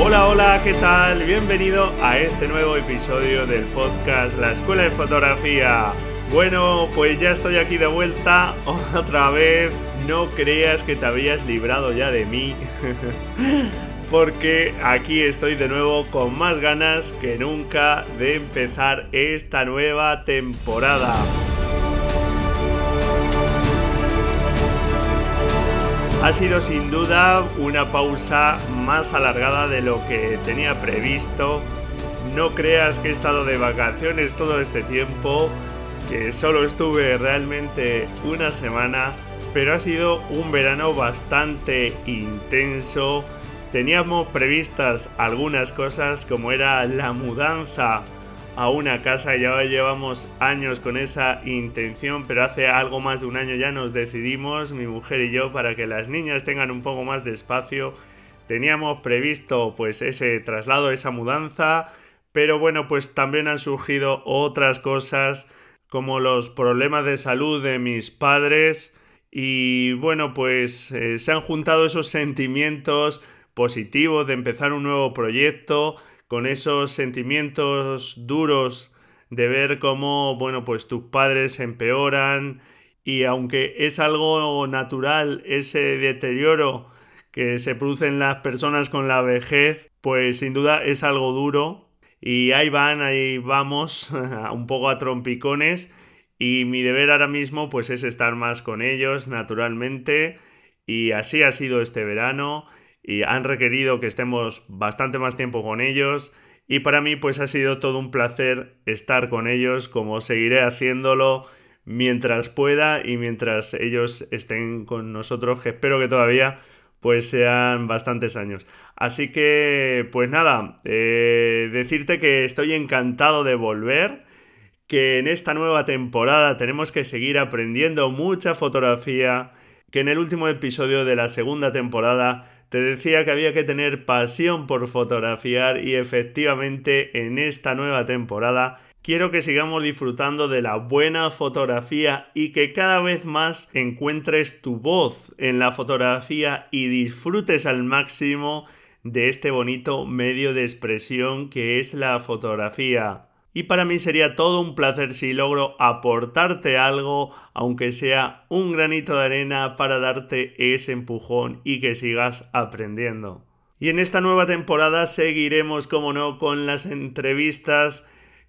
Hola, hola, ¿qué tal? Bienvenido a este nuevo episodio del podcast La Escuela de Fotografía. Bueno, pues ya estoy aquí de vuelta otra vez. No creas que te habías librado ya de mí. Porque aquí estoy de nuevo con más ganas que nunca de empezar esta nueva temporada. Ha sido sin duda una pausa más alargada de lo que tenía previsto. No creas que he estado de vacaciones todo este tiempo, que solo estuve realmente una semana, pero ha sido un verano bastante intenso. Teníamos previstas algunas cosas como era la mudanza a una casa. Ya llevamos años con esa intención, pero hace algo más de un año ya nos decidimos, mi mujer y yo, para que las niñas tengan un poco más de espacio. Teníamos previsto pues ese traslado, esa mudanza, pero bueno, pues también han surgido otras cosas como los problemas de salud de mis padres y bueno, pues eh, se han juntado esos sentimientos positivos de empezar un nuevo proyecto con esos sentimientos duros de ver cómo, bueno, pues tus padres empeoran y aunque es algo natural ese deterioro que se produce en las personas con la vejez, pues sin duda es algo duro. Y ahí van, ahí vamos, un poco a trompicones. Y mi deber ahora mismo pues es estar más con ellos naturalmente. Y así ha sido este verano y han requerido que estemos bastante más tiempo con ellos y para mí pues ha sido todo un placer estar con ellos como seguiré haciéndolo mientras pueda y mientras ellos estén con nosotros que espero que todavía pues sean bastantes años. Así que pues nada, eh, decirte que estoy encantado de volver que en esta nueva temporada tenemos que seguir aprendiendo mucha fotografía, que en el último episodio de la segunda temporada te decía que había que tener pasión por fotografiar y efectivamente en esta nueva temporada quiero que sigamos disfrutando de la buena fotografía y que cada vez más encuentres tu voz en la fotografía y disfrutes al máximo de este bonito medio de expresión que es la fotografía y para mí sería todo un placer si logro aportarte algo, aunque sea un granito de arena, para darte ese empujón y que sigas aprendiendo. Y en esta nueva temporada seguiremos, como no, con las entrevistas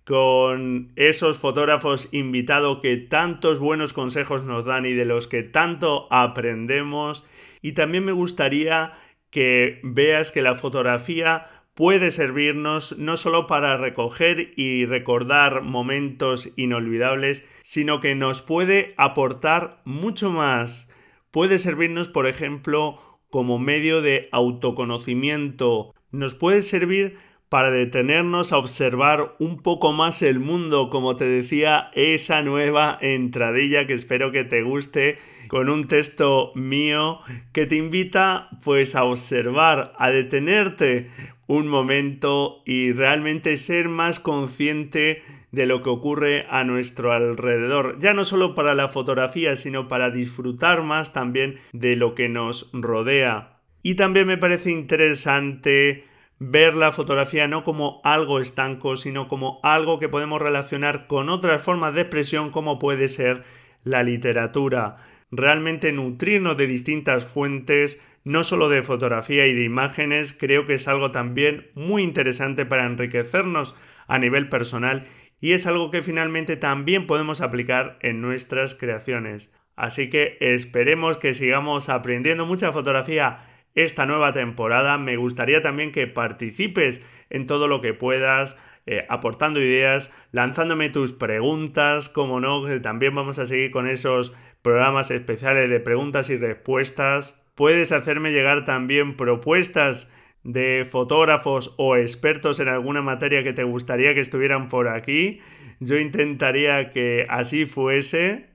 con esos fotógrafos invitados que tantos buenos consejos nos dan y de los que tanto aprendemos. Y también me gustaría que veas que la fotografía puede servirnos no solo para recoger y recordar momentos inolvidables, sino que nos puede aportar mucho más. Puede servirnos, por ejemplo, como medio de autoconocimiento. Nos puede servir para detenernos a observar un poco más el mundo, como te decía, esa nueva entradilla que espero que te guste con un texto mío que te invita pues a observar, a detenerte un momento y realmente ser más consciente de lo que ocurre a nuestro alrededor, ya no solo para la fotografía, sino para disfrutar más también de lo que nos rodea. Y también me parece interesante ver la fotografía no como algo estanco, sino como algo que podemos relacionar con otras formas de expresión como puede ser la literatura realmente nutrirnos de distintas fuentes no solo de fotografía y de imágenes, creo que es algo también muy interesante para enriquecernos a nivel personal y es algo que finalmente también podemos aplicar en nuestras creaciones. Así que esperemos que sigamos aprendiendo mucha fotografía esta nueva temporada. Me gustaría también que participes en todo lo que puedas, eh, aportando ideas, lanzándome tus preguntas, como no, también vamos a seguir con esos programas especiales de preguntas y respuestas. Puedes hacerme llegar también propuestas de fotógrafos o expertos en alguna materia que te gustaría que estuvieran por aquí. Yo intentaría que así fuese.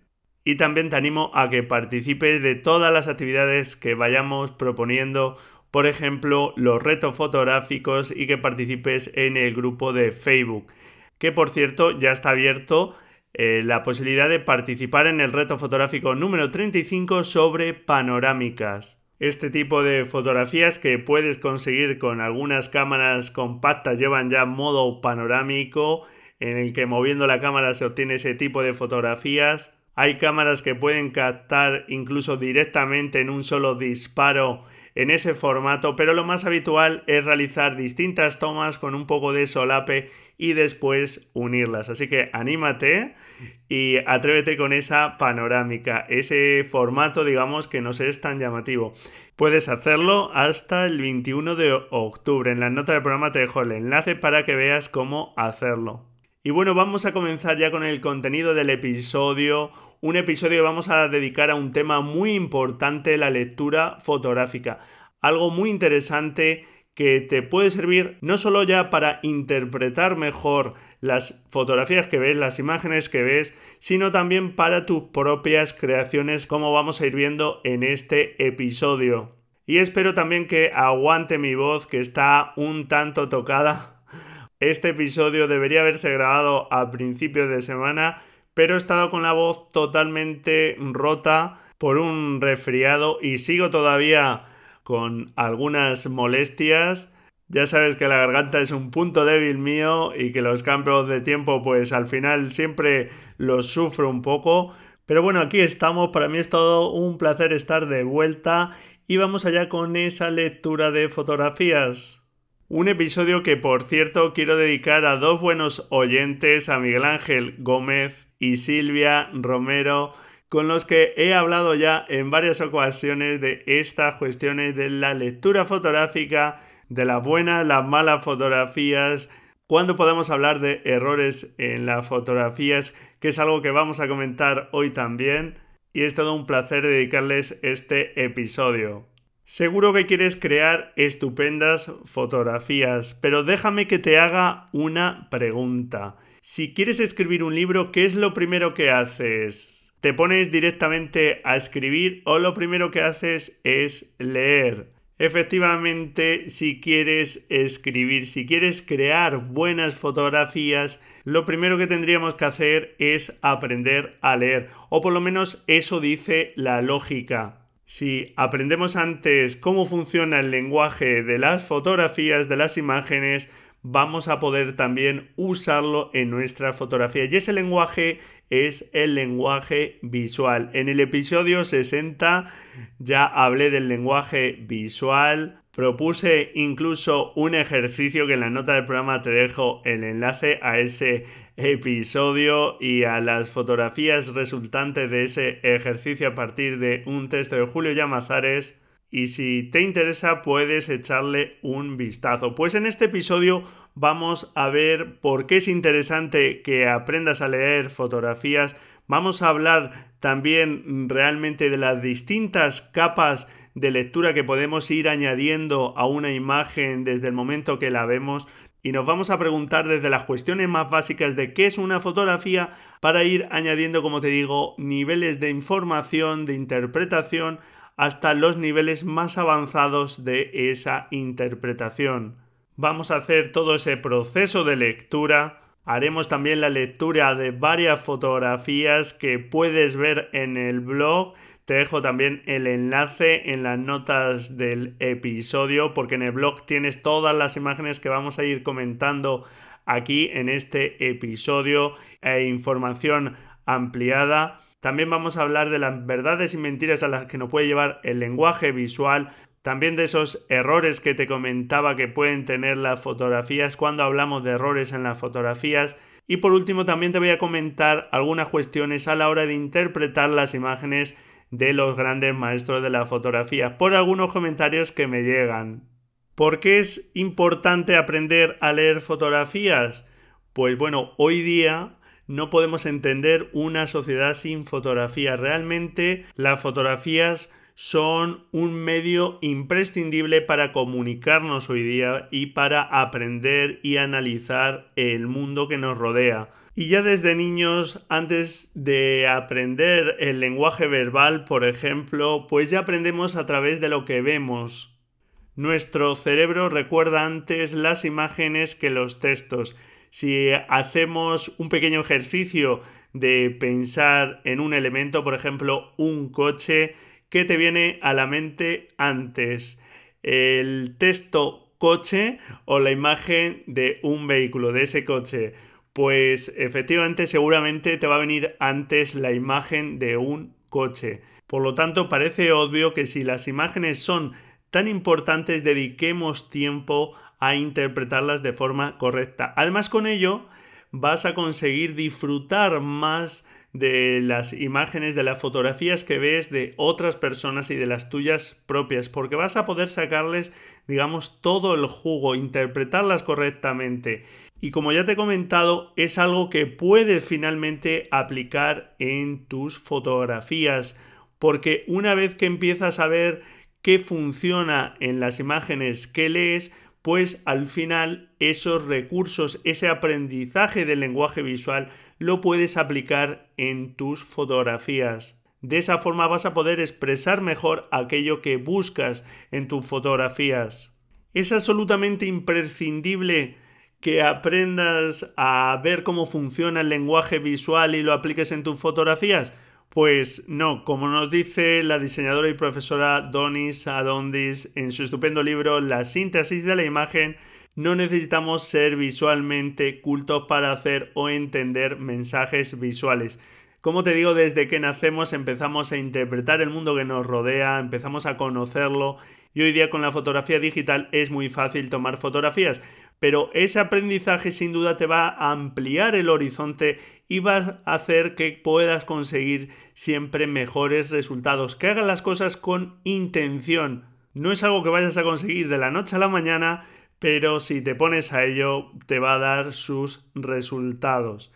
Y también te animo a que participes de todas las actividades que vayamos proponiendo, por ejemplo, los retos fotográficos y que participes en el grupo de Facebook, que por cierto ya está abierto eh, la posibilidad de participar en el reto fotográfico número 35 sobre panorámicas. Este tipo de fotografías que puedes conseguir con algunas cámaras compactas llevan ya modo panorámico en el que moviendo la cámara se obtiene ese tipo de fotografías. Hay cámaras que pueden captar incluso directamente en un solo disparo en ese formato, pero lo más habitual es realizar distintas tomas con un poco de solape y después unirlas. Así que anímate y atrévete con esa panorámica, ese formato digamos que no es tan llamativo. Puedes hacerlo hasta el 21 de octubre. En la nota del programa te dejo el enlace para que veas cómo hacerlo. Y bueno, vamos a comenzar ya con el contenido del episodio un episodio que vamos a dedicar a un tema muy importante, la lectura fotográfica. Algo muy interesante que te puede servir no solo ya para interpretar mejor las fotografías que ves, las imágenes que ves, sino también para tus propias creaciones, como vamos a ir viendo en este episodio. Y espero también que aguante mi voz, que está un tanto tocada. Este episodio debería haberse grabado a principios de semana, pero he estado con la voz totalmente rota por un resfriado y sigo todavía con algunas molestias. Ya sabes que la garganta es un punto débil mío y que los cambios de tiempo pues al final siempre los sufro un poco. Pero bueno, aquí estamos, para mí es todo un placer estar de vuelta y vamos allá con esa lectura de fotografías. Un episodio que por cierto quiero dedicar a dos buenos oyentes, a Miguel Ángel Gómez y Silvia Romero, con los que he hablado ya en varias ocasiones de estas cuestiones de la lectura fotográfica, de las buenas, las malas fotografías, cuando podemos hablar de errores en las fotografías, que es algo que vamos a comentar hoy también, y es todo un placer dedicarles este episodio. Seguro que quieres crear estupendas fotografías, pero déjame que te haga una pregunta. Si quieres escribir un libro, ¿qué es lo primero que haces? ¿Te pones directamente a escribir o lo primero que haces es leer? Efectivamente, si quieres escribir, si quieres crear buenas fotografías, lo primero que tendríamos que hacer es aprender a leer, o por lo menos eso dice la lógica. Si aprendemos antes cómo funciona el lenguaje de las fotografías, de las imágenes, vamos a poder también usarlo en nuestra fotografía. Y ese lenguaje es el lenguaje visual. En el episodio 60 ya hablé del lenguaje visual. Propuse incluso un ejercicio que en la nota del programa te dejo el enlace a ese episodio y a las fotografías resultantes de ese ejercicio a partir de un texto de Julio Llamazares y si te interesa puedes echarle un vistazo. Pues en este episodio vamos a ver por qué es interesante que aprendas a leer fotografías. Vamos a hablar también realmente de las distintas capas de lectura que podemos ir añadiendo a una imagen desde el momento que la vemos y nos vamos a preguntar desde las cuestiones más básicas de qué es una fotografía para ir añadiendo, como te digo, niveles de información, de interpretación hasta los niveles más avanzados de esa interpretación. Vamos a hacer todo ese proceso de lectura. Haremos también la lectura de varias fotografías que puedes ver en el blog. Te dejo también el enlace en las notas del episodio porque en el blog tienes todas las imágenes que vamos a ir comentando aquí en este episodio e información ampliada. También vamos a hablar de las verdades y mentiras a las que nos puede llevar el lenguaje visual, también de esos errores que te comentaba que pueden tener las fotografías cuando hablamos de errores en las fotografías. Y por último también te voy a comentar algunas cuestiones a la hora de interpretar las imágenes de los grandes maestros de la fotografía por algunos comentarios que me llegan. ¿Por qué es importante aprender a leer fotografías? Pues bueno, hoy día no podemos entender una sociedad sin fotografías. Realmente las fotografías son un medio imprescindible para comunicarnos hoy día y para aprender y analizar el mundo que nos rodea. Y ya desde niños, antes de aprender el lenguaje verbal, por ejemplo, pues ya aprendemos a través de lo que vemos. Nuestro cerebro recuerda antes las imágenes que los textos. Si hacemos un pequeño ejercicio de pensar en un elemento, por ejemplo, un coche, ¿qué te viene a la mente antes? ¿El texto coche o la imagen de un vehículo, de ese coche? Pues efectivamente seguramente te va a venir antes la imagen de un coche. Por lo tanto, parece obvio que si las imágenes son tan importantes, dediquemos tiempo a interpretarlas de forma correcta. Además, con ello vas a conseguir disfrutar más de las imágenes, de las fotografías que ves de otras personas y de las tuyas propias, porque vas a poder sacarles, digamos, todo el jugo, interpretarlas correctamente y como ya te he comentado, es algo que puedes finalmente aplicar en tus fotografías, porque una vez que empiezas a ver qué funciona en las imágenes que lees, pues al final esos recursos, ese aprendizaje del lenguaje visual, lo puedes aplicar en tus fotografías. De esa forma vas a poder expresar mejor aquello que buscas en tus fotografías. Es absolutamente imprescindible que aprendas a ver cómo funciona el lenguaje visual y lo apliques en tus fotografías? Pues no, como nos dice la diseñadora y profesora Donis Adondis en su estupendo libro La síntesis de la imagen, no necesitamos ser visualmente cultos para hacer o entender mensajes visuales. Como te digo, desde que nacemos empezamos a interpretar el mundo que nos rodea, empezamos a conocerlo y hoy día con la fotografía digital es muy fácil tomar fotografías pero ese aprendizaje sin duda te va a ampliar el horizonte y va a hacer que puedas conseguir siempre mejores resultados, que hagas las cosas con intención. No es algo que vayas a conseguir de la noche a la mañana, pero si te pones a ello te va a dar sus resultados.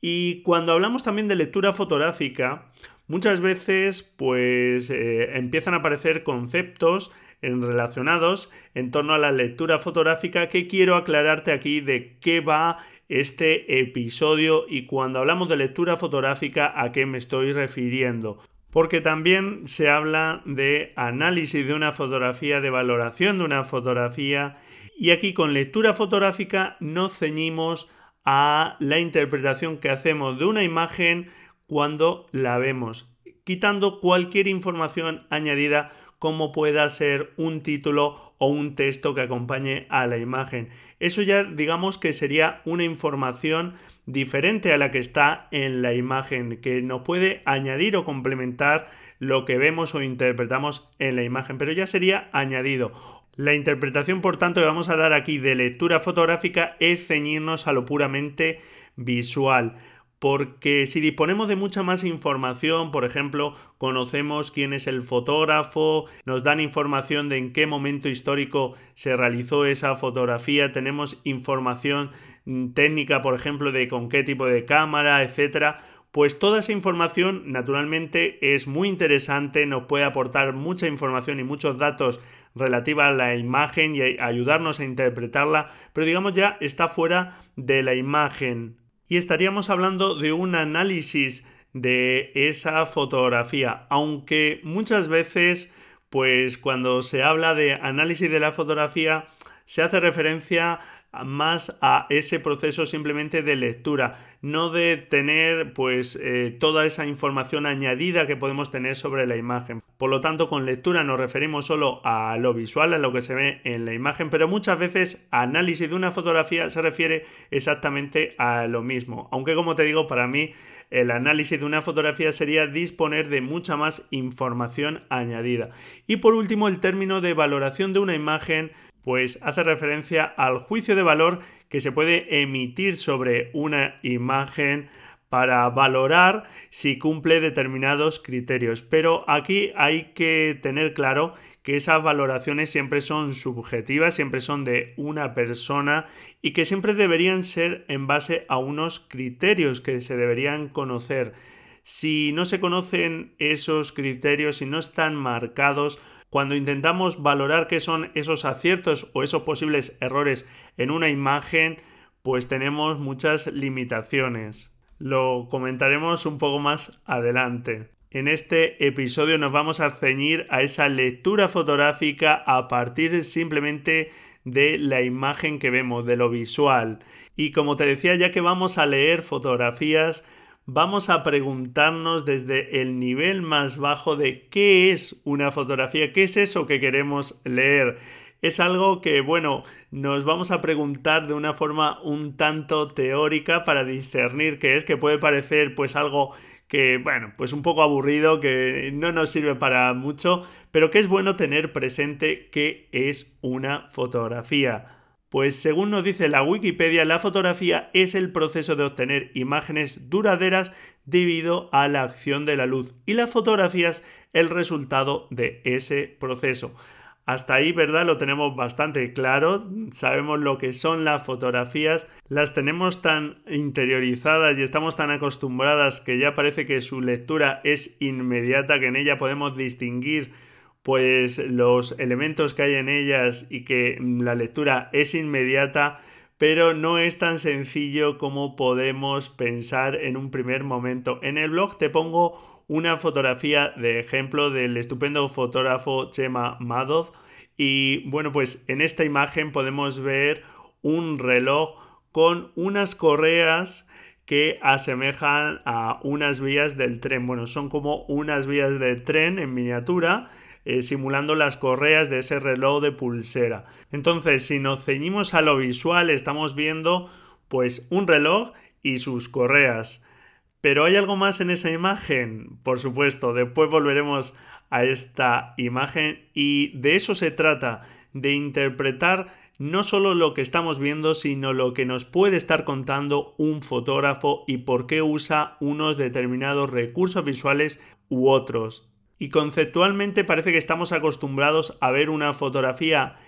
Y cuando hablamos también de lectura fotográfica, muchas veces pues eh, empiezan a aparecer conceptos relacionados en torno a la lectura fotográfica que quiero aclararte aquí de qué va este episodio y cuando hablamos de lectura fotográfica a qué me estoy refiriendo. Porque también se habla de análisis de una fotografía, de valoración de una fotografía y aquí con lectura fotográfica nos ceñimos a la interpretación que hacemos de una imagen cuando la vemos, quitando cualquier información añadida como pueda ser un título o un texto que acompañe a la imagen. Eso ya digamos que sería una información diferente a la que está en la imagen, que nos puede añadir o complementar lo que vemos o interpretamos en la imagen, pero ya sería añadido. La interpretación, por tanto, que vamos a dar aquí de lectura fotográfica es ceñirnos a lo puramente visual porque si disponemos de mucha más información, por ejemplo, conocemos quién es el fotógrafo, nos dan información de en qué momento histórico se realizó esa fotografía, tenemos información mm, técnica, por ejemplo, de con qué tipo de cámara, etcétera, pues toda esa información naturalmente es muy interesante, nos puede aportar mucha información y muchos datos relativa a la imagen y ayudarnos a interpretarla, pero digamos ya está fuera de la imagen y estaríamos hablando de un análisis de esa fotografía, aunque muchas veces, pues cuando se habla de análisis de la fotografía, se hace referencia más a ese proceso simplemente de lectura, no de tener pues eh, toda esa información añadida que podemos tener sobre la imagen. Por lo tanto, con lectura nos referimos solo a lo visual, a lo que se ve en la imagen, pero muchas veces análisis de una fotografía se refiere exactamente a lo mismo. Aunque como te digo, para mí el análisis de una fotografía sería disponer de mucha más información añadida. Y por último, el término de valoración de una imagen pues hace referencia al juicio de valor que se puede emitir sobre una imagen para valorar si cumple determinados criterios. Pero aquí hay que tener claro que esas valoraciones siempre son subjetivas, siempre son de una persona y que siempre deberían ser en base a unos criterios que se deberían conocer. Si no se conocen esos criterios, si no están marcados, cuando intentamos valorar qué son esos aciertos o esos posibles errores en una imagen, pues tenemos muchas limitaciones. Lo comentaremos un poco más adelante. En este episodio nos vamos a ceñir a esa lectura fotográfica a partir simplemente de la imagen que vemos, de lo visual. Y como te decía, ya que vamos a leer fotografías, vamos a preguntarnos desde el nivel más bajo de qué es una fotografía, qué es eso que queremos leer. Es algo que, bueno, nos vamos a preguntar de una forma un tanto teórica para discernir qué es, que puede parecer pues algo que, bueno, pues un poco aburrido, que no nos sirve para mucho, pero que es bueno tener presente qué es una fotografía. Pues según nos dice la Wikipedia, la fotografía es el proceso de obtener imágenes duraderas debido a la acción de la luz y las fotografías el resultado de ese proceso. Hasta ahí, ¿verdad? Lo tenemos bastante claro, sabemos lo que son las fotografías, las tenemos tan interiorizadas y estamos tan acostumbradas que ya parece que su lectura es inmediata, que en ella podemos distinguir pues los elementos que hay en ellas y que la lectura es inmediata, pero no es tan sencillo como podemos pensar en un primer momento. En el blog te pongo una fotografía de ejemplo del estupendo fotógrafo Chema Madoff y bueno, pues en esta imagen podemos ver un reloj con unas correas que asemejan a unas vías del tren. Bueno, son como unas vías de tren en miniatura eh, simulando las correas de ese reloj de pulsera. Entonces, si nos ceñimos a lo visual, estamos viendo pues un reloj y sus correas. Pero ¿hay algo más en esa imagen? Por supuesto, después volveremos a esta imagen y de eso se trata, de interpretar no solo lo que estamos viendo, sino lo que nos puede estar contando un fotógrafo y por qué usa unos determinados recursos visuales u otros. Y conceptualmente parece que estamos acostumbrados a ver una fotografía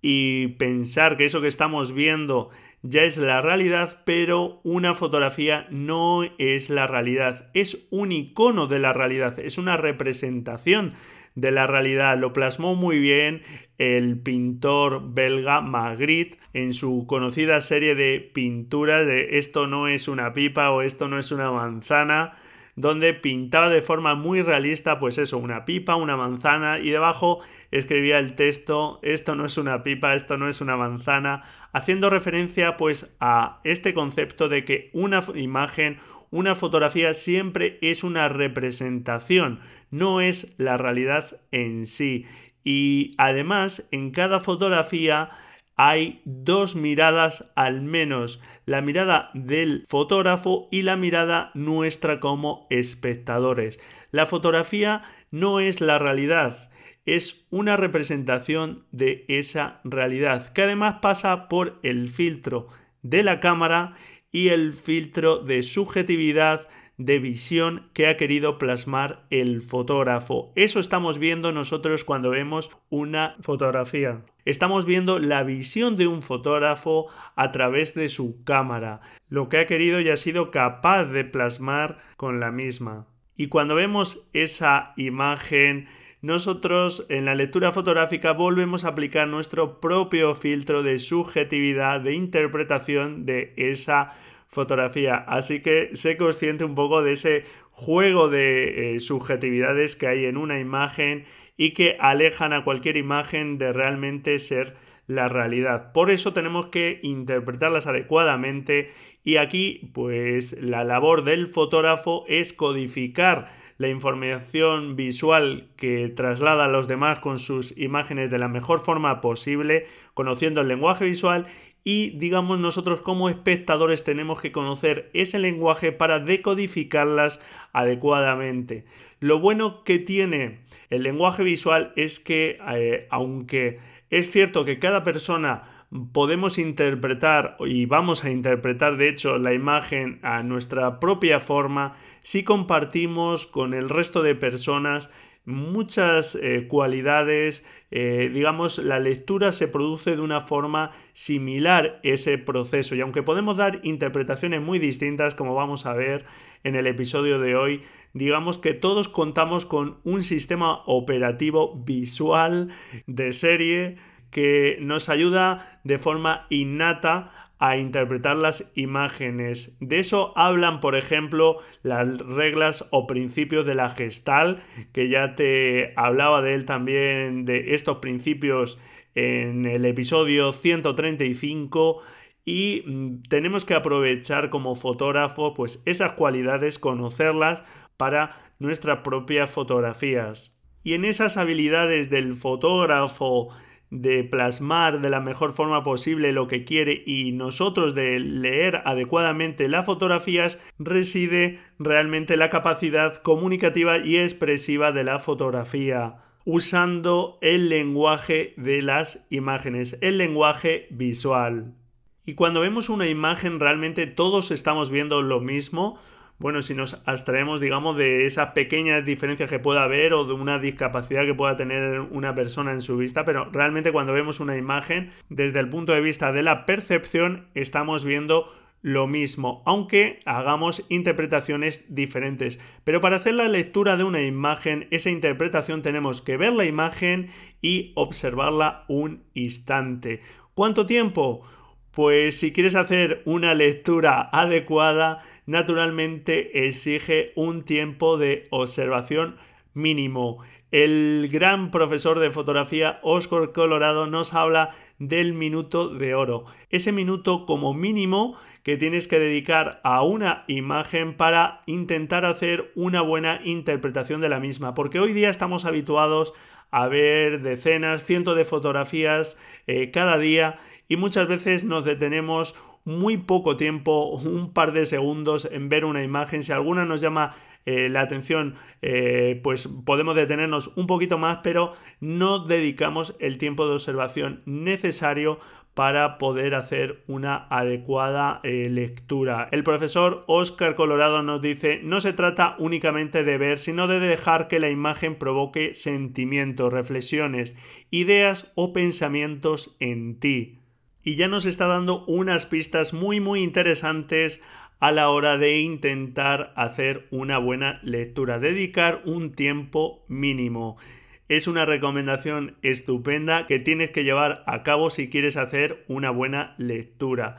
y pensar que eso que estamos viendo ya es la realidad, pero una fotografía no es la realidad, es un icono de la realidad, es una representación de la realidad. Lo plasmó muy bien el pintor belga Magritte en su conocida serie de pinturas de esto no es una pipa o esto no es una manzana donde pintaba de forma muy realista, pues eso, una pipa, una manzana y debajo escribía el texto, esto no es una pipa, esto no es una manzana, haciendo referencia pues a este concepto de que una imagen, una fotografía siempre es una representación, no es la realidad en sí. Y además en cada fotografía hay dos miradas al menos, la mirada del fotógrafo y la mirada nuestra como espectadores. La fotografía no es la realidad, es una representación de esa realidad, que además pasa por el filtro de la cámara y el filtro de subjetividad de visión que ha querido plasmar el fotógrafo. Eso estamos viendo nosotros cuando vemos una fotografía. Estamos viendo la visión de un fotógrafo a través de su cámara, lo que ha querido y ha sido capaz de plasmar con la misma. Y cuando vemos esa imagen, nosotros en la lectura fotográfica volvemos a aplicar nuestro propio filtro de subjetividad, de interpretación de esa fotografía. Así que sé consciente un poco de ese juego de eh, subjetividades que hay en una imagen y que alejan a cualquier imagen de realmente ser la realidad. Por eso tenemos que interpretarlas adecuadamente y aquí pues la labor del fotógrafo es codificar la información visual que traslada a los demás con sus imágenes de la mejor forma posible, conociendo el lenguaje visual y digamos nosotros como espectadores tenemos que conocer ese lenguaje para decodificarlas adecuadamente. Lo bueno que tiene el lenguaje visual es que eh, aunque es cierto que cada persona podemos interpretar y vamos a interpretar de hecho la imagen a nuestra propia forma si compartimos con el resto de personas muchas eh, cualidades, eh, digamos, la lectura se produce de una forma similar ese proceso. Y aunque podemos dar interpretaciones muy distintas, como vamos a ver en el episodio de hoy, digamos que todos contamos con un sistema operativo visual de serie que nos ayuda de forma innata a interpretar las imágenes. De eso hablan, por ejemplo, las reglas o principios de la gestal, que ya te hablaba de él también, de estos principios en el episodio 135 y mm, tenemos que aprovechar como fotógrafo pues esas cualidades, conocerlas para nuestras propias fotografías. Y en esas habilidades del fotógrafo de plasmar de la mejor forma posible lo que quiere y nosotros de leer adecuadamente las fotografías reside realmente la capacidad comunicativa y expresiva de la fotografía usando el lenguaje de las imágenes, el lenguaje visual. Y cuando vemos una imagen realmente todos estamos viendo lo mismo, bueno, si nos abstraemos, digamos, de esas pequeñas diferencias que pueda haber o de una discapacidad que pueda tener una persona en su vista, pero realmente cuando vemos una imagen, desde el punto de vista de la percepción, estamos viendo lo mismo, aunque hagamos interpretaciones diferentes. Pero para hacer la lectura de una imagen, esa interpretación tenemos que ver la imagen y observarla un instante. ¿Cuánto tiempo? Pues si quieres hacer una lectura adecuada, naturalmente exige un tiempo de observación mínimo. El gran profesor de fotografía Oscar Colorado nos habla del minuto de oro. Ese minuto como mínimo que tienes que dedicar a una imagen para intentar hacer una buena interpretación de la misma. Porque hoy día estamos habituados a ver decenas, cientos de fotografías eh, cada día y muchas veces nos detenemos muy poco tiempo, un par de segundos en ver una imagen. Si alguna nos llama eh, la atención, eh, pues podemos detenernos un poquito más, pero no dedicamos el tiempo de observación necesario para poder hacer una adecuada eh, lectura. El profesor Oscar Colorado nos dice, no se trata únicamente de ver, sino de dejar que la imagen provoque sentimientos, reflexiones, ideas o pensamientos en ti y ya nos está dando unas pistas muy muy interesantes a la hora de intentar hacer una buena lectura, dedicar un tiempo mínimo. Es una recomendación estupenda que tienes que llevar a cabo si quieres hacer una buena lectura.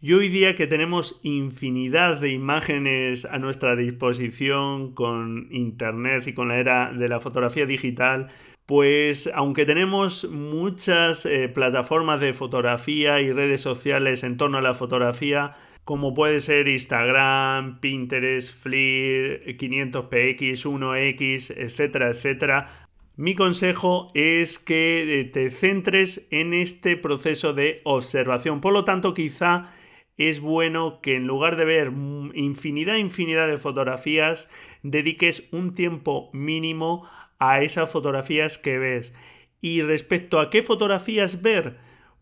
Y hoy día que tenemos infinidad de imágenes a nuestra disposición con Internet y con la era de la fotografía digital, pues aunque tenemos muchas eh, plataformas de fotografía y redes sociales en torno a la fotografía, como puede ser Instagram, Pinterest, Flickr, 500px, 1x, etcétera, etcétera, mi consejo es que eh, te centres en este proceso de observación. Por lo tanto, quizá es bueno que en lugar de ver infinidad, infinidad de fotografías, dediques un tiempo mínimo a esas fotografías que ves. Y respecto a qué fotografías ver,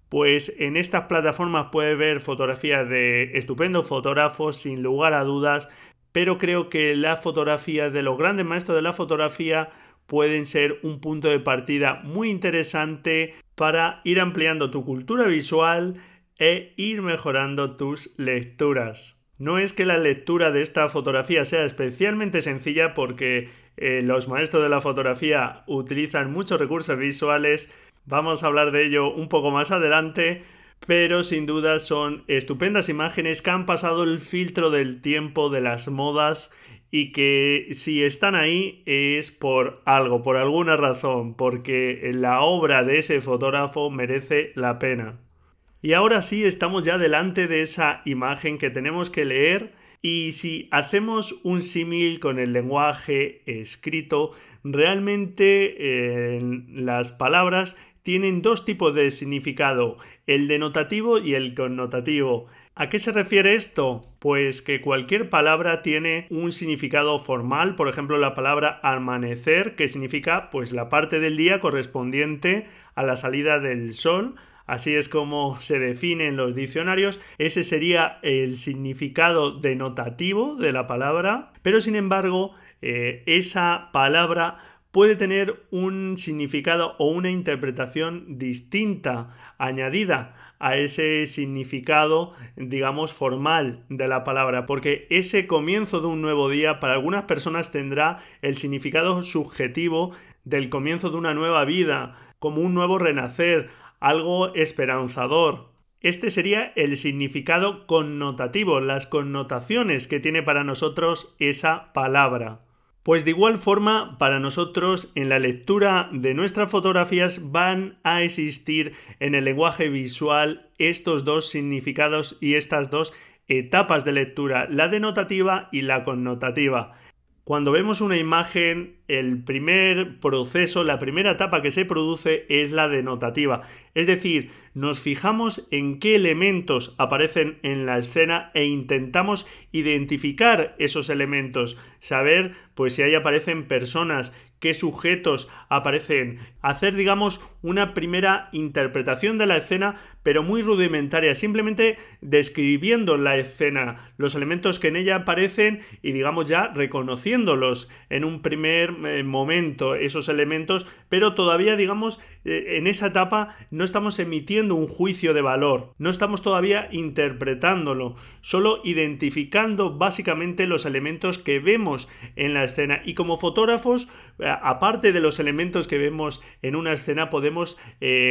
pues en estas plataformas puedes ver fotografías de estupendos fotógrafos, sin lugar a dudas, pero creo que las fotografías de los grandes maestros de la fotografía pueden ser un punto de partida muy interesante para ir ampliando tu cultura visual e ir mejorando tus lecturas. No es que la lectura de esta fotografía sea especialmente sencilla porque eh, los maestros de la fotografía utilizan muchos recursos visuales, vamos a hablar de ello un poco más adelante, pero sin duda son estupendas imágenes que han pasado el filtro del tiempo, de las modas y que si están ahí es por algo, por alguna razón, porque la obra de ese fotógrafo merece la pena. Y ahora sí estamos ya delante de esa imagen que tenemos que leer y si hacemos un símil con el lenguaje escrito, realmente las palabras tienen dos tipos de significado, el denotativo y el connotativo. ¿A qué se refiere esto? Pues que cualquier palabra tiene un significado formal, por ejemplo la palabra amanecer, que significa pues la parte del día correspondiente a la salida del sol, así es como se define en los diccionarios, ese sería el significado denotativo de la palabra, pero sin embargo eh, esa palabra puede tener un significado o una interpretación distinta, añadida a ese significado, digamos, formal de la palabra, porque ese comienzo de un nuevo día para algunas personas tendrá el significado subjetivo del comienzo de una nueva vida, como un nuevo renacer, algo esperanzador. Este sería el significado connotativo, las connotaciones que tiene para nosotros esa palabra. Pues de igual forma, para nosotros en la lectura de nuestras fotografías van a existir en el lenguaje visual estos dos significados y estas dos etapas de lectura, la denotativa y la connotativa. Cuando vemos una imagen, el primer proceso, la primera etapa que se produce es la denotativa. Es decir, nos fijamos en qué elementos aparecen en la escena e intentamos identificar esos elementos, saber pues si ahí aparecen personas, qué sujetos aparecen, hacer digamos una primera interpretación de la escena pero muy rudimentaria, simplemente describiendo la escena, los elementos que en ella aparecen y digamos ya reconociéndolos en un primer eh, momento esos elementos, pero todavía digamos en esa etapa no estamos emitiendo un juicio de valor, no estamos todavía interpretándolo, solo identificando básicamente los elementos que vemos en la escena. Y como fotógrafos, eh, aparte de los elementos que vemos en una escena, podemos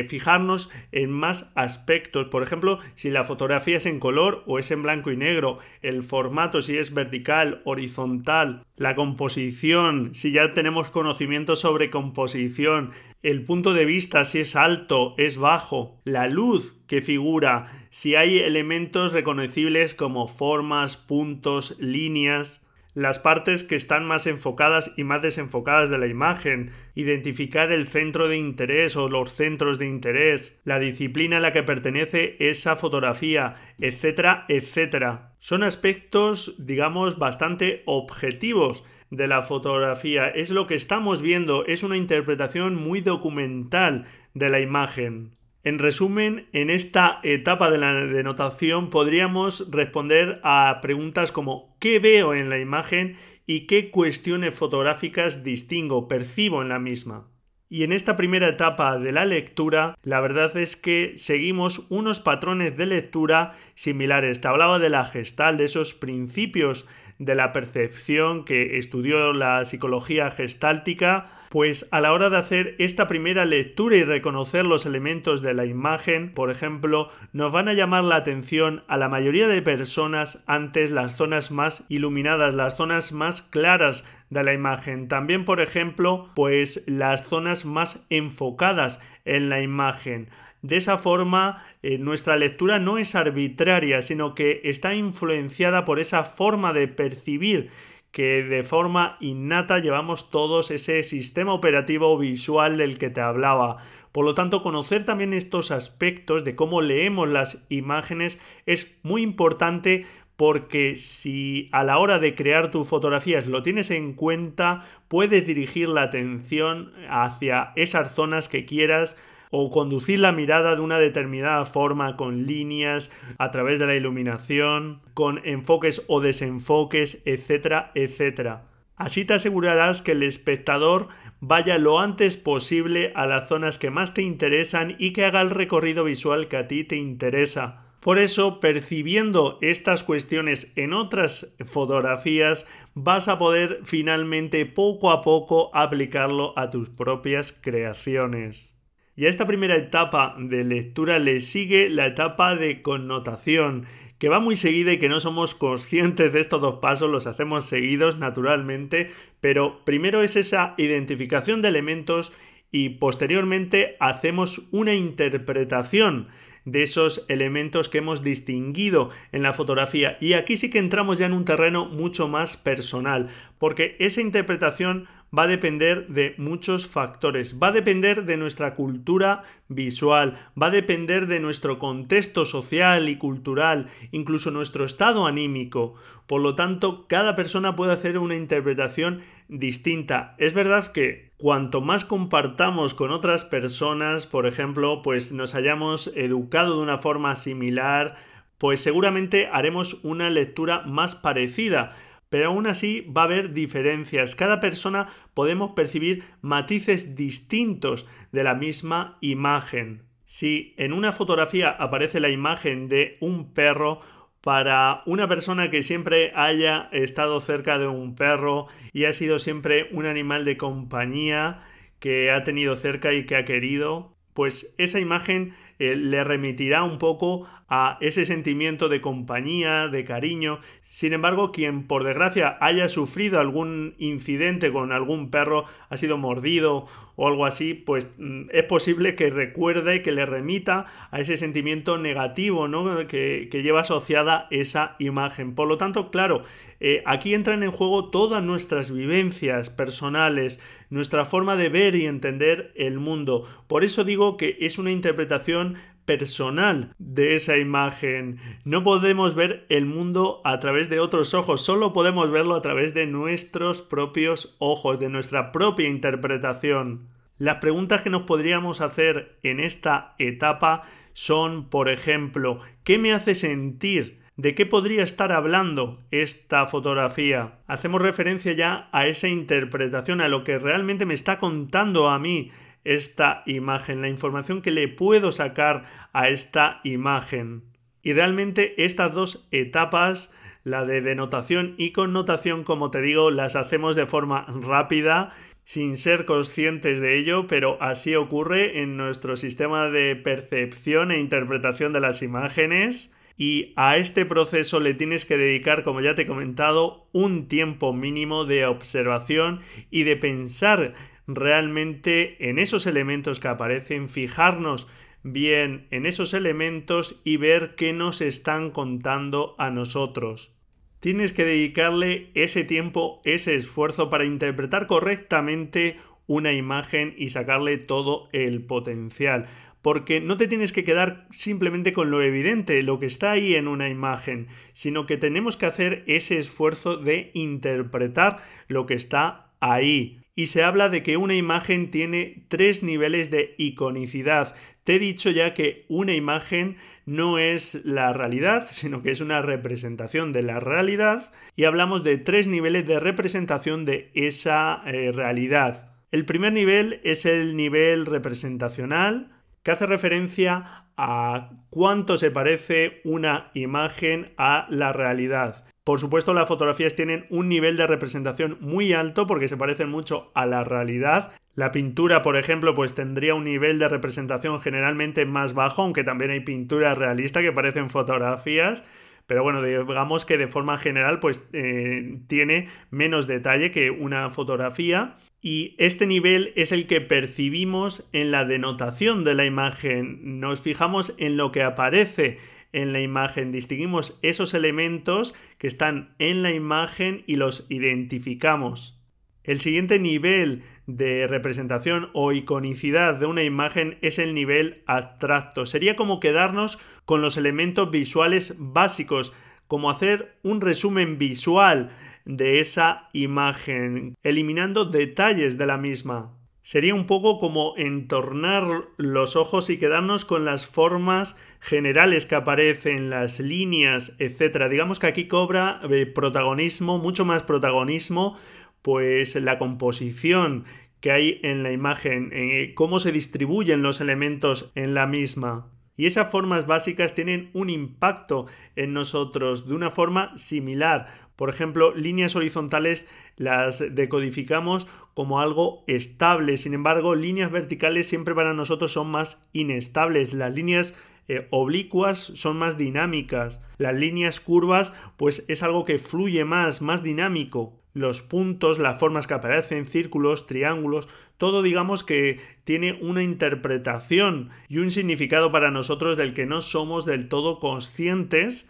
fijarnos en más aspectos. Por ejemplo, si la fotografía es en color o es en blanco y negro, el formato si es vertical, horizontal, la composición, si ya tenemos conocimiento sobre composición, el punto de vista si es alto, es bajo, la luz que figura, si hay elementos reconocibles como formas, puntos, líneas, las partes que están más enfocadas y más desenfocadas de la imagen, identificar el centro de interés o los centros de interés, la disciplina a la que pertenece esa fotografía, etcétera, etcétera. Son aspectos, digamos, bastante objetivos de la fotografía. Es lo que estamos viendo, es una interpretación muy documental de la imagen. En resumen, en esta etapa de la denotación podríamos responder a preguntas como ¿qué veo en la imagen y qué cuestiones fotográficas distingo, percibo en la misma? Y en esta primera etapa de la lectura, la verdad es que seguimos unos patrones de lectura similares. Te hablaba de la gestal, de esos principios de la percepción que estudió la psicología gestáltica, pues a la hora de hacer esta primera lectura y reconocer los elementos de la imagen, por ejemplo, nos van a llamar la atención a la mayoría de personas antes las zonas más iluminadas, las zonas más claras de la imagen. También, por ejemplo, pues las zonas más enfocadas en la imagen. De esa forma, eh, nuestra lectura no es arbitraria, sino que está influenciada por esa forma de percibir que de forma innata llevamos todos ese sistema operativo visual del que te hablaba. Por lo tanto, conocer también estos aspectos de cómo leemos las imágenes es muy importante porque si a la hora de crear tus fotografías lo tienes en cuenta, puedes dirigir la atención hacia esas zonas que quieras o conducir la mirada de una determinada forma con líneas a través de la iluminación, con enfoques o desenfoques, etcétera, etcétera. Así te asegurarás que el espectador vaya lo antes posible a las zonas que más te interesan y que haga el recorrido visual que a ti te interesa. Por eso, percibiendo estas cuestiones en otras fotografías, vas a poder finalmente poco a poco aplicarlo a tus propias creaciones. Y a esta primera etapa de lectura le sigue la etapa de connotación, que va muy seguida y que no somos conscientes de estos dos pasos, los hacemos seguidos naturalmente, pero primero es esa identificación de elementos y posteriormente hacemos una interpretación de esos elementos que hemos distinguido en la fotografía. Y aquí sí que entramos ya en un terreno mucho más personal, porque esa interpretación va a depender de muchos factores. Va a depender de nuestra cultura visual, va a depender de nuestro contexto social y cultural, incluso nuestro estado anímico. Por lo tanto, cada persona puede hacer una interpretación distinta. Es verdad que cuanto más compartamos con otras personas, por ejemplo, pues nos hayamos educado de una forma similar, pues seguramente haremos una lectura más parecida pero aún así va a haber diferencias. Cada persona podemos percibir matices distintos de la misma imagen. Si en una fotografía aparece la imagen de un perro, para una persona que siempre haya estado cerca de un perro y ha sido siempre un animal de compañía que ha tenido cerca y que ha querido, pues esa imagen eh, le remitirá un poco a ese sentimiento de compañía, de cariño. Sin embargo, quien por desgracia haya sufrido algún incidente con algún perro, ha sido mordido o algo así, pues mm, es posible que recuerde, que le remita a ese sentimiento negativo ¿no? que, lleva asociada esa imagen. Por lo tanto, claro, eh, aquí entran en juego todas nuestras vivencias personales, nuestra forma de ver y entender el mundo. Por eso digo que es una interpretación personal de esa imagen. No podemos ver el mundo a través de otros ojos, solo podemos verlo a través de nuestros propios ojos, de nuestra propia interpretación. Las preguntas que nos podríamos hacer en esta etapa son, por ejemplo, ¿qué me hace sentir? ¿De qué podría estar hablando esta fotografía? Hacemos referencia ya a esa interpretación, a lo que realmente me está contando a mí esta imagen, la información que le puedo sacar a esta imagen. Y realmente estas dos etapas, la de denotación y connotación, como te digo, las hacemos de forma rápida sin ser conscientes de ello, pero así ocurre en nuestro sistema de percepción e interpretación de las imágenes. Y a este proceso le tienes que dedicar, como ya te he comentado, un tiempo mínimo de observación y de pensar realmente en esos elementos que aparecen, fijarnos bien en esos elementos y ver qué nos están contando a nosotros. Tienes que dedicarle ese tiempo, ese esfuerzo para interpretar correctamente una imagen y sacarle todo el potencial. Porque no te tienes que quedar simplemente con lo evidente, lo que está ahí en una imagen, sino que tenemos que hacer ese esfuerzo de interpretar lo que está ahí y se habla de que una imagen tiene tres niveles de iconicidad. Te he dicho ya que una imagen no es la realidad, sino que es una representación de la realidad y hablamos de tres niveles de representación de esa eh, realidad. El primer nivel es el nivel representacional, que hace referencia a cuánto se parece una imagen a la realidad. Por supuesto, las fotografías tienen un nivel de representación muy alto porque se parecen mucho a la realidad. La pintura, por ejemplo, pues tendría un nivel de representación generalmente más bajo, aunque también hay pinturas realistas que parecen fotografías. Pero bueno, digamos que de forma general, pues eh, tiene menos detalle que una fotografía. Y este nivel es el que percibimos en la denotación de la imagen. Nos fijamos en lo que aparece en la imagen, distinguimos esos elementos que están en la imagen y los identificamos. El siguiente nivel de representación o iconicidad de una imagen es el nivel abstracto. Sería como quedarnos con los elementos visuales básicos, como hacer un resumen visual de esa imagen, eliminando detalles de la misma. Sería un poco como entornar los ojos y quedarnos con las formas generales que aparecen, las líneas, etc. Digamos que aquí cobra eh, protagonismo, mucho más protagonismo, pues la composición que hay en la imagen, eh, cómo se distribuyen los elementos en la misma. Y esas formas básicas tienen un impacto en nosotros de una forma similar. Por ejemplo, líneas horizontales las decodificamos como algo estable, sin embargo, líneas verticales siempre para nosotros son más inestables. Las líneas eh, oblicuas son más dinámicas. Las líneas curvas, pues es algo que fluye más, más dinámico. Los puntos, las formas que aparecen, círculos, triángulos, todo digamos que tiene una interpretación y un significado para nosotros del que no somos del todo conscientes,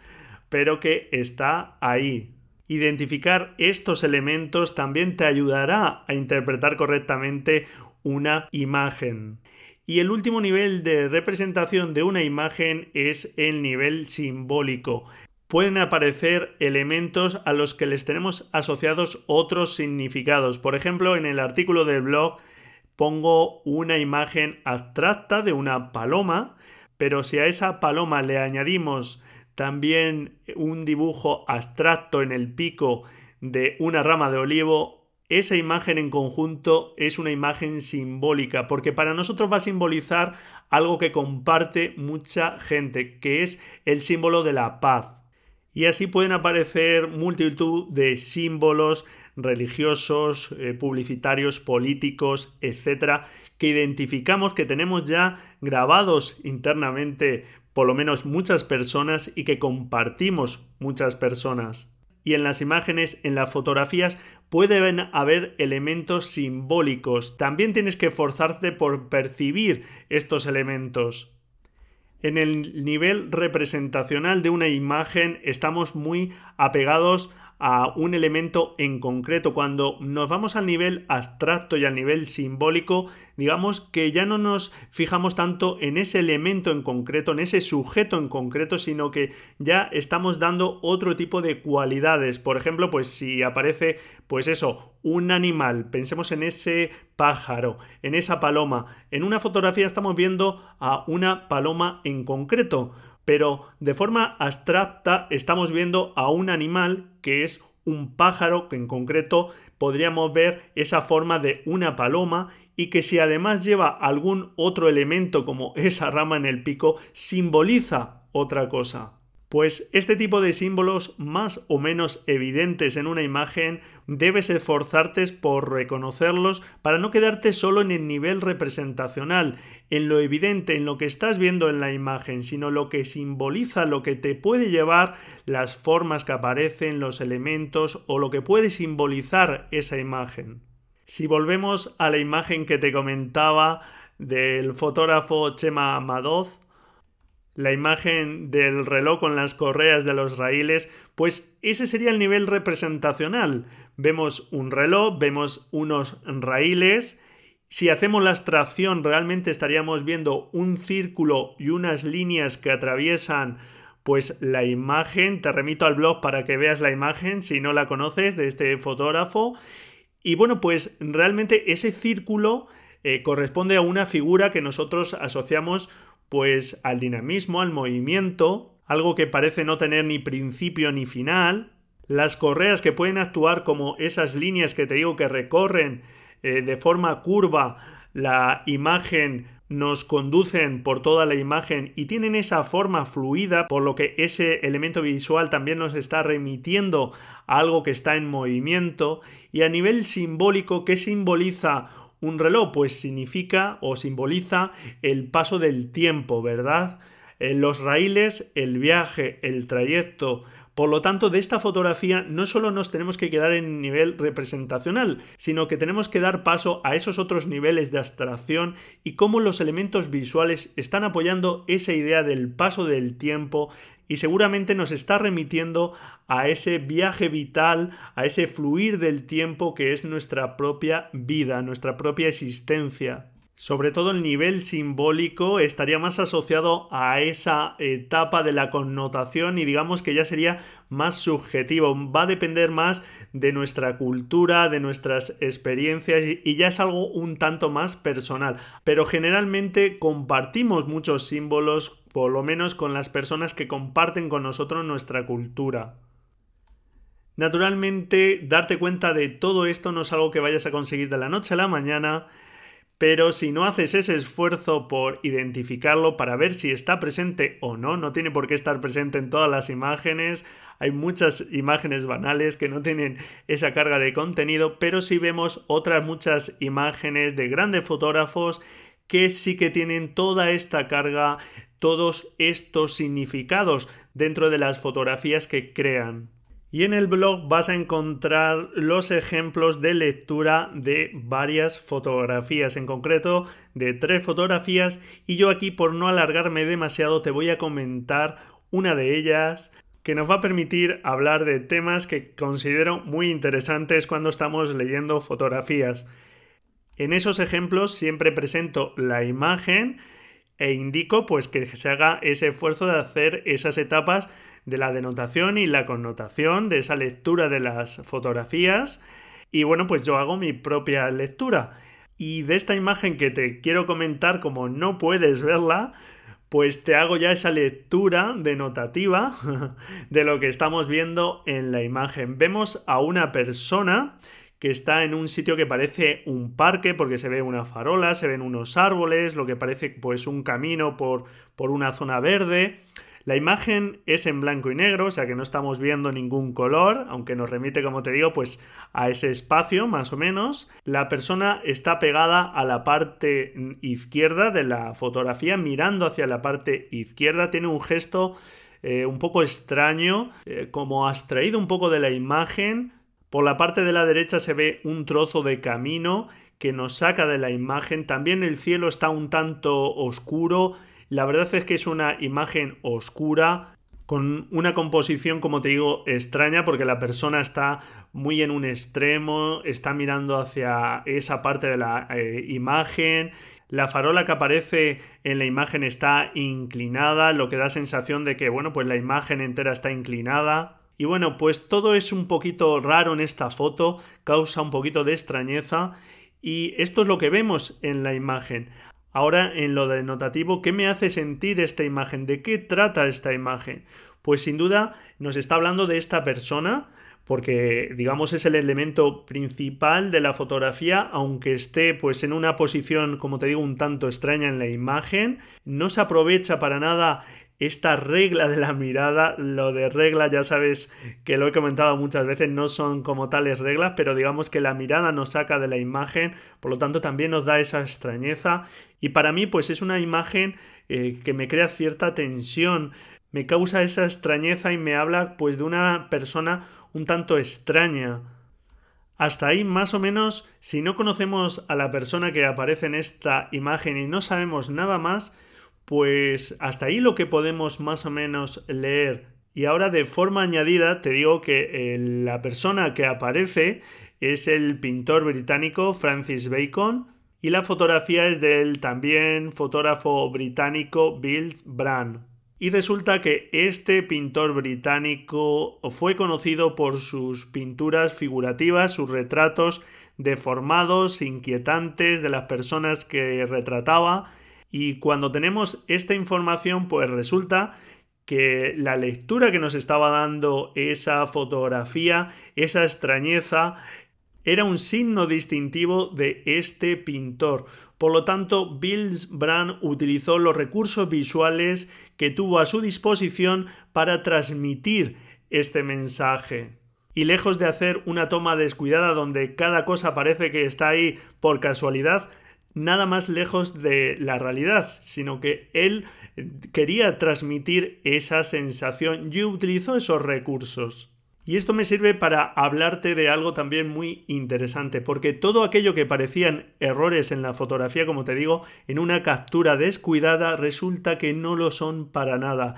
pero que está ahí. Identificar estos elementos también te ayudará a interpretar correctamente una imagen. Y el último nivel de representación de una imagen es el nivel simbólico. Pueden aparecer elementos a los que les tenemos asociados otros significados. Por ejemplo, en el artículo del blog pongo una imagen abstracta de una paloma, pero si a esa paloma le añadimos también un dibujo abstracto en el pico de una rama de olivo, esa imagen en conjunto es una imagen simbólica, porque para nosotros va a simbolizar algo que comparte mucha gente, que es el símbolo de la paz. Y así pueden aparecer multitud de símbolos religiosos, eh, publicitarios, políticos, etcétera, que identificamos, que tenemos ya grabados internamente por lo menos muchas personas y que compartimos muchas personas y en las imágenes, en las fotografías, pueden haber elementos simbólicos. También tienes que esforzarte por percibir estos elementos. En el nivel representacional de una imagen estamos muy apegados a un elemento en concreto. Cuando nos vamos al nivel abstracto y al nivel simbólico, digamos que ya no nos fijamos tanto en ese elemento en concreto, en ese sujeto en concreto, sino que ya estamos dando otro tipo de cualidades. Por ejemplo, pues si aparece, pues eso, un animal, pensemos en ese pájaro, en esa paloma. En una fotografía estamos viendo a una paloma en concreto pero de forma abstracta estamos viendo a un animal que es un pájaro que en concreto podríamos ver esa forma de una paloma y que si además lleva algún otro elemento como esa rama en el pico simboliza otra cosa. Pues este tipo de símbolos más o menos evidentes en una imagen debes esforzarte por reconocerlos para no quedarte solo en el nivel representacional, en lo evidente, en lo que estás viendo en la imagen, sino lo que simboliza, lo que te puede llevar las formas que aparecen, los elementos o lo que puede simbolizar esa imagen. Si volvemos a la imagen que te comentaba del fotógrafo Chema Madoz, la imagen del reloj con las correas de los raíles, pues ese sería el nivel representacional. Vemos un reloj, vemos unos raíles. Si hacemos la abstracción, realmente estaríamos viendo un círculo y unas líneas que atraviesan pues la imagen. Te remito al blog para que veas la imagen si no la conoces de este fotógrafo. Y bueno, pues realmente ese círculo eh, corresponde a una figura que nosotros asociamos pues al dinamismo, al movimiento, algo que parece no tener ni principio ni final, las correas que pueden actuar como esas líneas que te digo que recorren eh, de forma curva la imagen nos conducen por toda la imagen y tienen esa forma fluida, por lo que ese elemento visual también nos está remitiendo a algo que está en movimiento. Y a nivel simbólico, ¿qué simboliza un reloj pues significa o simboliza el paso del tiempo, ¿verdad? En los raíles, el viaje, el trayecto. Por lo tanto, de esta fotografía no solo nos tenemos que quedar en nivel representacional, sino que tenemos que dar paso a esos otros niveles de abstracción y cómo los elementos visuales están apoyando esa idea del paso del tiempo y seguramente nos está remitiendo a ese viaje vital, a ese fluir del tiempo que es nuestra propia vida, nuestra propia existencia. Sobre todo el nivel simbólico estaría más asociado a esa etapa de la connotación y digamos que ya sería más subjetivo, va a depender más de nuestra cultura, de nuestras experiencias y ya es algo un tanto más personal. Pero generalmente compartimos muchos símbolos, por lo menos con las personas que comparten con nosotros nuestra cultura. Naturalmente, darte cuenta de todo esto no es algo que vayas a conseguir de la noche a la mañana, pero si no haces ese esfuerzo por identificarlo para ver si está presente o no, no tiene por qué estar presente en todas las imágenes, hay muchas imágenes banales que no tienen esa carga de contenido, pero sí vemos otras muchas imágenes de grandes fotógrafos que sí que tienen toda esta carga, todos estos significados dentro de las fotografías que crean. Y en el blog vas a encontrar los ejemplos de lectura de varias fotografías, en concreto de tres fotografías, y yo aquí por no alargarme demasiado te voy a comentar una de ellas que nos va a permitir hablar de temas que considero muy interesantes cuando estamos leyendo fotografías. En esos ejemplos siempre presento la imagen e indico pues que se haga ese esfuerzo de hacer esas etapas de la denotación y la connotación de esa lectura de las fotografías y bueno pues yo hago mi propia lectura y de esta imagen que te quiero comentar como no puedes verla pues te hago ya esa lectura denotativa de lo que estamos viendo en la imagen. Vemos a una persona que está en un sitio que parece un parque porque se ve una farola, se ven unos árboles, lo que parece pues un camino por, por una zona verde. La imagen es en blanco y negro, o sea que no estamos viendo ningún color, aunque nos remite, como te digo, pues a ese espacio más o menos. La persona está pegada a la parte izquierda de la fotografía, mirando hacia la parte izquierda, tiene un gesto eh, un poco extraño, eh, como abstraído un poco de la imagen, por la parte de la derecha se ve un trozo de camino que nos saca de la imagen. También el cielo está un tanto oscuro. La verdad es que es una imagen oscura con una composición, como te digo, extraña porque la persona está muy en un extremo, está mirando hacia esa parte de la eh, imagen. La farola que aparece en la imagen está inclinada, lo que da sensación de que, bueno, pues la imagen entera está inclinada. Y bueno, pues todo es un poquito raro en esta foto, causa un poquito de extrañeza y esto es lo que vemos en la imagen. Ahora en lo denotativo, ¿qué me hace sentir esta imagen? ¿De qué trata esta imagen? Pues sin duda nos está hablando de esta persona, porque digamos es el elemento principal de la fotografía, aunque esté pues en una posición, como te digo, un tanto extraña en la imagen, no se aprovecha para nada esta regla de la mirada, lo de regla ya sabes que lo he comentado muchas veces, no son como tales reglas, pero digamos que la mirada nos saca de la imagen, por lo tanto también nos da esa extrañeza y para mí pues es una imagen eh, que me crea cierta tensión, me causa esa extrañeza y me habla pues de una persona un tanto extraña. Hasta ahí más o menos, si no conocemos a la persona que aparece en esta imagen y no sabemos nada más, pues hasta ahí lo que podemos más o menos leer. Y ahora de forma añadida te digo que eh, la persona que aparece es el pintor británico Francis Bacon y la fotografía es del también fotógrafo británico Bill Brand. Y resulta que este pintor británico fue conocido por sus pinturas figurativas, sus retratos deformados, inquietantes de las personas que retrataba y cuando tenemos esta información, pues resulta que la lectura que nos estaba dando esa fotografía, esa extrañeza, era un signo distintivo de este pintor. Por lo tanto, Bills Brand utilizó los recursos visuales que tuvo a su disposición para transmitir este mensaje. Y lejos de hacer una toma descuidada donde cada cosa parece que está ahí por casualidad, nada más lejos de la realidad, sino que él quería transmitir esa sensación y utilizó esos recursos. Y esto me sirve para hablarte de algo también muy interesante, porque todo aquello que parecían errores en la fotografía, como te digo, en una captura descuidada, resulta que no lo son para nada.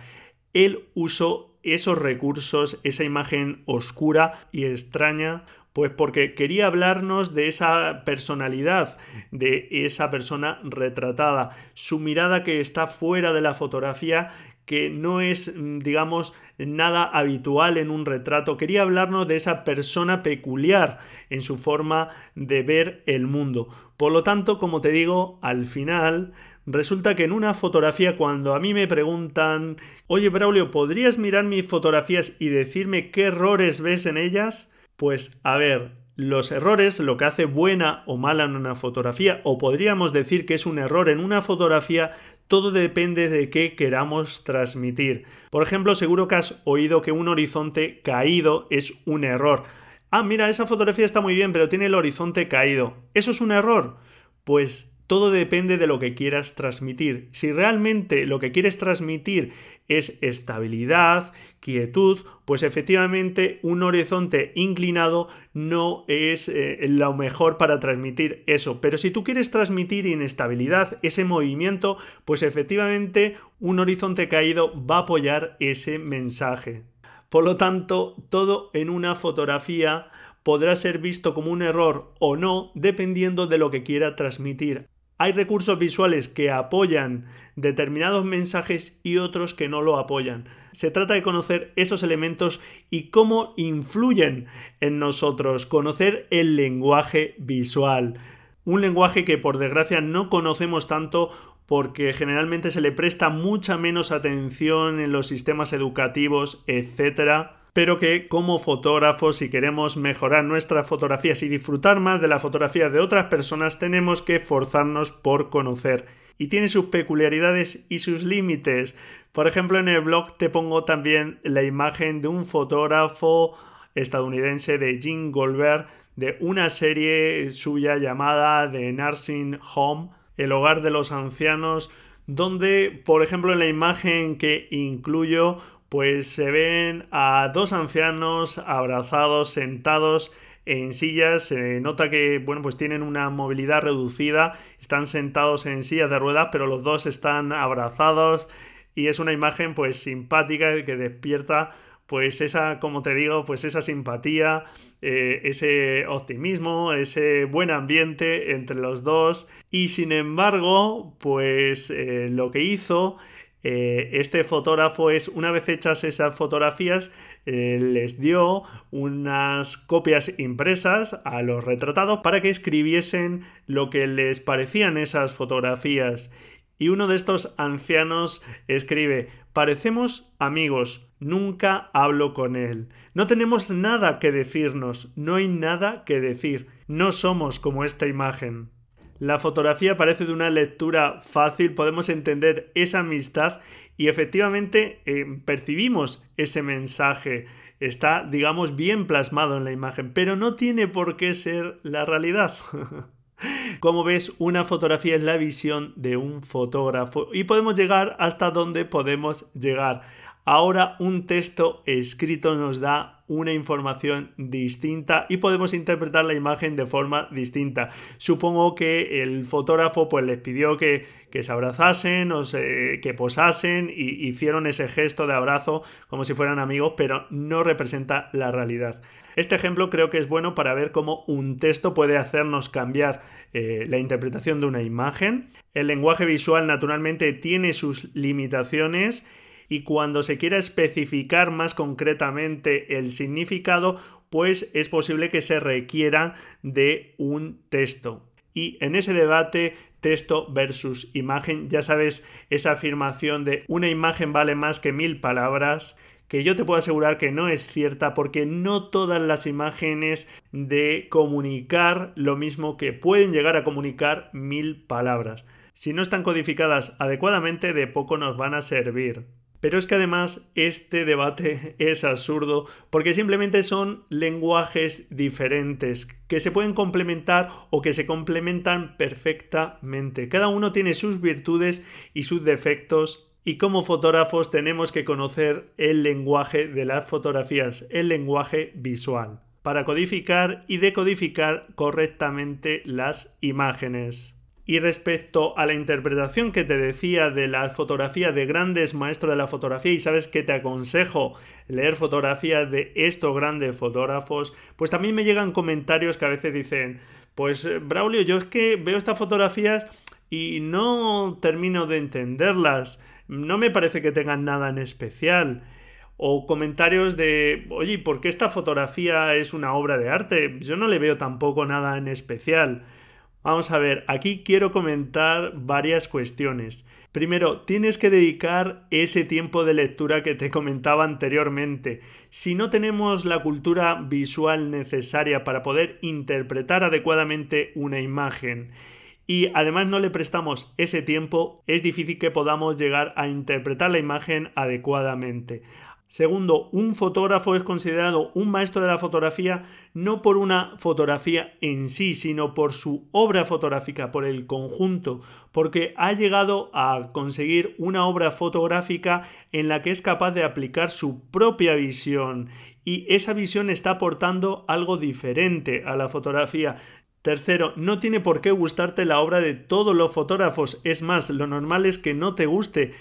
Él usó esos recursos, esa imagen oscura y extraña, pues porque quería hablarnos de esa personalidad, de esa persona retratada, su mirada que está fuera de la fotografía, que no es, mm, digamos, nada habitual en un retrato. Quería hablarnos de esa persona peculiar en su forma de ver el mundo. Por lo tanto, como te digo, al final Resulta que en una fotografía cuando a mí me preguntan, oye Braulio, ¿podrías mirar mis fotografías y decirme qué errores ves en ellas? Pues a ver, Los errores, lo que hace buena o mala en una fotografía, o podríamos decir que es un error en una fotografía, todo depende de qué queramos transmitir. Por ejemplo, seguro que has oído que un horizonte caído es un error. Ah, mira, esa fotografía está muy bien, pero tiene el horizonte caído. ¿Eso es un error? Pues todo depende de lo que quieras transmitir. Si realmente lo que quieres transmitir es estabilidad, quietud, pues efectivamente un horizonte inclinado no es eh, lo mejor para transmitir eso. Pero si tú quieres transmitir inestabilidad, ese movimiento, pues efectivamente un horizonte caído va a apoyar ese mensaje. Por lo tanto, todo en una fotografía podrá ser visto como un error o no dependiendo de lo que quiera transmitir. Hay recursos visuales que apoyan determinados mensajes y otros que no lo apoyan. Se trata de conocer esos elementos y cómo influyen en nosotros, conocer el lenguaje visual. Un lenguaje que por desgracia no conocemos tanto porque generalmente se le presta mucha menos atención en los sistemas educativos, etcétera pero que como fotógrafos, si queremos mejorar nuestras fotografías y disfrutar más de la fotografía de otras personas, tenemos que forzarnos por conocer. Y tiene sus peculiaridades y sus límites. Por ejemplo, en el blog te pongo también la imagen de un fotógrafo estadounidense de Jim Goldberg de una serie suya llamada The Nursing Home, el hogar de los ancianos, donde, por ejemplo, en la imagen que incluyo, pues se ven a dos ancianos abrazados, sentados en sillas, se nota que bueno, pues tienen una movilidad reducida, están sentados en sillas de ruedas, pero los dos están abrazados y es una imagen pues simpática que despierta pues esa, como te digo, pues esa simpatía, eh, ese optimismo, ese buen ambiente entre los dos. Y sin embargo, pues eh, lo que hizo eh, este fotógrafo es, una vez hechas esas fotografías, eh, les dio unas copias impresas a los retratados para que escribiesen lo que les parecían esas fotografías. Y uno de estos ancianos escribe, parecemos amigos, nunca hablo con él. No tenemos nada que decirnos, no hay nada que decir, no somos como esta imagen. La fotografía parece de una lectura fácil, podemos entender esa amistad y efectivamente eh, percibimos ese mensaje. Está, digamos, bien plasmado en la imagen, pero no tiene por qué ser la realidad. Como ves, una fotografía es la visión de un fotógrafo y podemos llegar hasta donde podemos llegar. Ahora un texto escrito nos da una información distinta y podemos interpretar la imagen de forma distinta. Supongo que el fotógrafo pues les pidió que, que se abrazasen o que posasen y hicieron ese gesto de abrazo como si fueran amigos, pero no representa la realidad. Este ejemplo creo que es bueno para ver cómo un texto puede hacernos cambiar eh, la interpretación de una imagen. El lenguaje visual naturalmente tiene sus limitaciones y cuando se quiera especificar más concretamente el significado, pues es posible que se requiera de un texto. Y en ese debate texto versus imagen, ya sabes esa afirmación de una imagen vale más que mil palabras, que yo te puedo asegurar que no es cierta porque no todas las imágenes de comunicar lo mismo que pueden llegar a comunicar mil palabras. Si no están codificadas adecuadamente, de poco nos van a servir. Pero es que además este debate es absurdo porque simplemente son lenguajes diferentes que se pueden complementar o que se complementan perfectamente. Cada uno tiene sus virtudes y sus defectos y como fotógrafos tenemos que conocer el lenguaje de las fotografías, el lenguaje visual, para codificar y decodificar correctamente las imágenes. Y respecto a la interpretación que te decía de la fotografía de grandes maestros de la fotografía, y sabes que te aconsejo leer fotografías de estos grandes fotógrafos, pues también me llegan comentarios que a veces dicen, pues Braulio, yo es que veo estas fotografías y no termino de entenderlas, no me parece que tengan nada en especial. O comentarios de, oye, ¿por qué esta fotografía es una obra de arte? Yo no le veo tampoco nada en especial. Vamos a ver, aquí quiero comentar varias cuestiones. Primero, tienes que dedicar ese tiempo de lectura que te comentaba anteriormente. Si no tenemos la cultura visual necesaria para poder interpretar adecuadamente una imagen y además no le prestamos ese tiempo, es difícil que podamos llegar a interpretar la imagen adecuadamente. Segundo, un fotógrafo es considerado un maestro de la fotografía no por una fotografía en sí, sino por su obra fotográfica, por el conjunto, porque ha llegado a conseguir una obra fotográfica en la que es capaz de aplicar su propia visión. Y esa visión está aportando algo diferente a la fotografía. Tercero, no tiene por qué gustarte la obra de todos los fotógrafos, es más, lo normal es que no te guste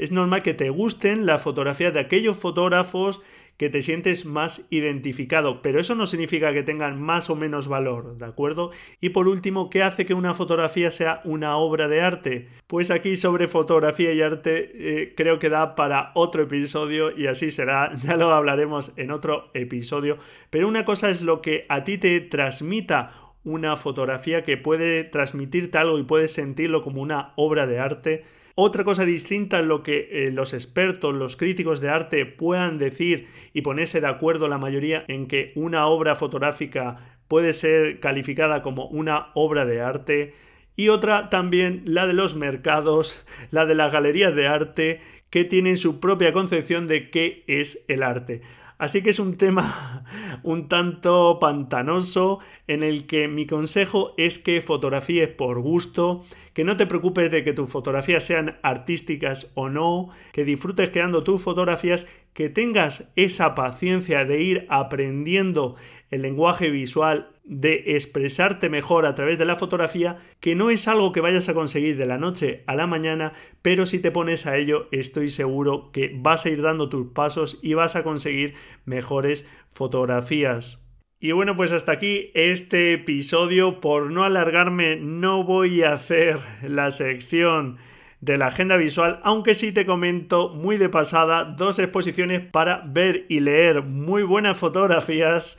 es normal que te gusten la fotografía de aquellos fotógrafos que te sientes más identificado, pero eso no significa que tengan más o menos valor, ¿de acuerdo? Y por último, ¿qué hace que una fotografía sea una obra de arte? Pues aquí sobre fotografía y arte eh, creo que da para otro episodio y así será, ya lo hablaremos en otro episodio, pero una cosa es lo que a ti te transmita una fotografía que puede transmitirte algo y puedes sentirlo como una obra de arte otra cosa distinta es lo que eh, los expertos, los críticos de arte puedan decir y ponerse de acuerdo la mayoría en que una obra fotográfica puede ser calificada como una obra de arte. Y otra también la de los mercados, la de las galerías de arte, que tienen su propia concepción de qué es el arte. Así que es un tema un tanto pantanoso en el que mi consejo es que fotografíes por gusto, que no te preocupes de que tus fotografías sean artísticas o no, que disfrutes creando tus fotografías, que tengas esa paciencia de ir aprendiendo el lenguaje visual, de expresarte mejor a través de la fotografía, que no es algo que vayas a conseguir de la noche a la mañana, pero si te pones a ello estoy seguro que vas a ir dando tus pasos y vas a conseguir mejores fotografías. Y bueno, pues hasta aquí este episodio. Por no alargarme, no voy a hacer la sección de la agenda visual, aunque sí te comento muy de pasada dos exposiciones para ver y leer muy buenas fotografías.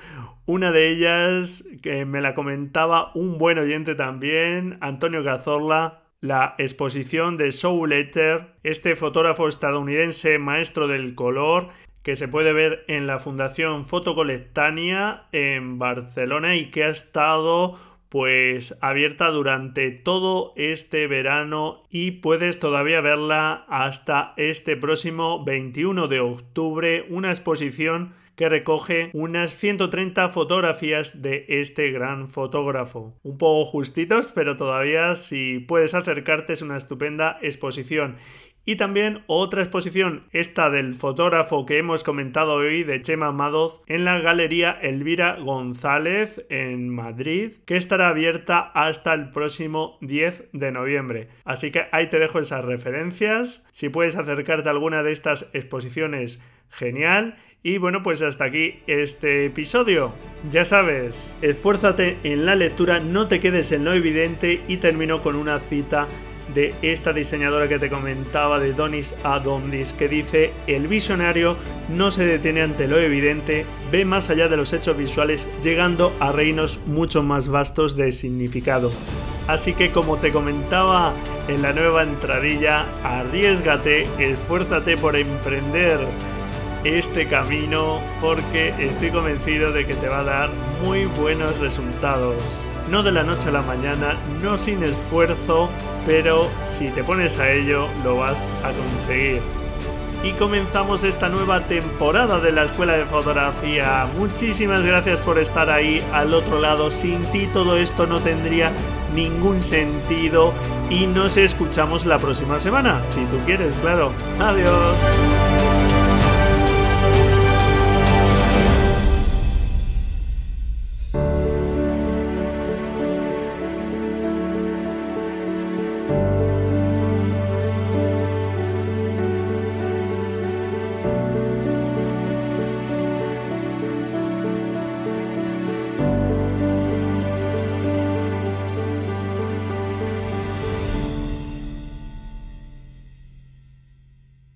Una de ellas, que me la comentaba un buen oyente también, Antonio Cazorla, la exposición de Soul Letter, este fotógrafo estadounidense maestro del color, que se puede ver en la Fundación Fotocolectania en Barcelona y que ha estado pues abierta durante todo este verano y puedes todavía verla hasta este próximo 21 de octubre, una exposición que recoge unas 130 fotografías de este gran fotógrafo. Un poco justitos, pero todavía si puedes acercarte es una estupenda exposición. Y también otra exposición, esta del fotógrafo que hemos comentado hoy, de Chema Madoz, en la Galería Elvira González en Madrid, que estará abierta hasta el próximo 10 de noviembre. Así que ahí te dejo esas referencias. Si puedes acercarte a alguna de estas exposiciones, genial. Y bueno, pues hasta aquí este episodio. Ya sabes, esfuérzate en la lectura, no te quedes en lo evidente y termino con una cita de esta diseñadora que te comentaba de Donis Adondis que dice el visionario no se detiene ante lo evidente, ve más allá de los hechos visuales llegando a reinos mucho más vastos de significado. Así que como te comentaba en la nueva entradilla, arriesgate, esfuérzate por emprender este camino porque estoy convencido de que te va a dar muy buenos resultados. No de la noche a la mañana, no sin esfuerzo, pero si te pones a ello lo vas a conseguir. Y comenzamos esta nueva temporada de la Escuela de Fotografía. Muchísimas gracias por estar ahí al otro lado. Sin ti todo esto no tendría ningún sentido y nos escuchamos la próxima semana, si tú quieres, claro. Adiós.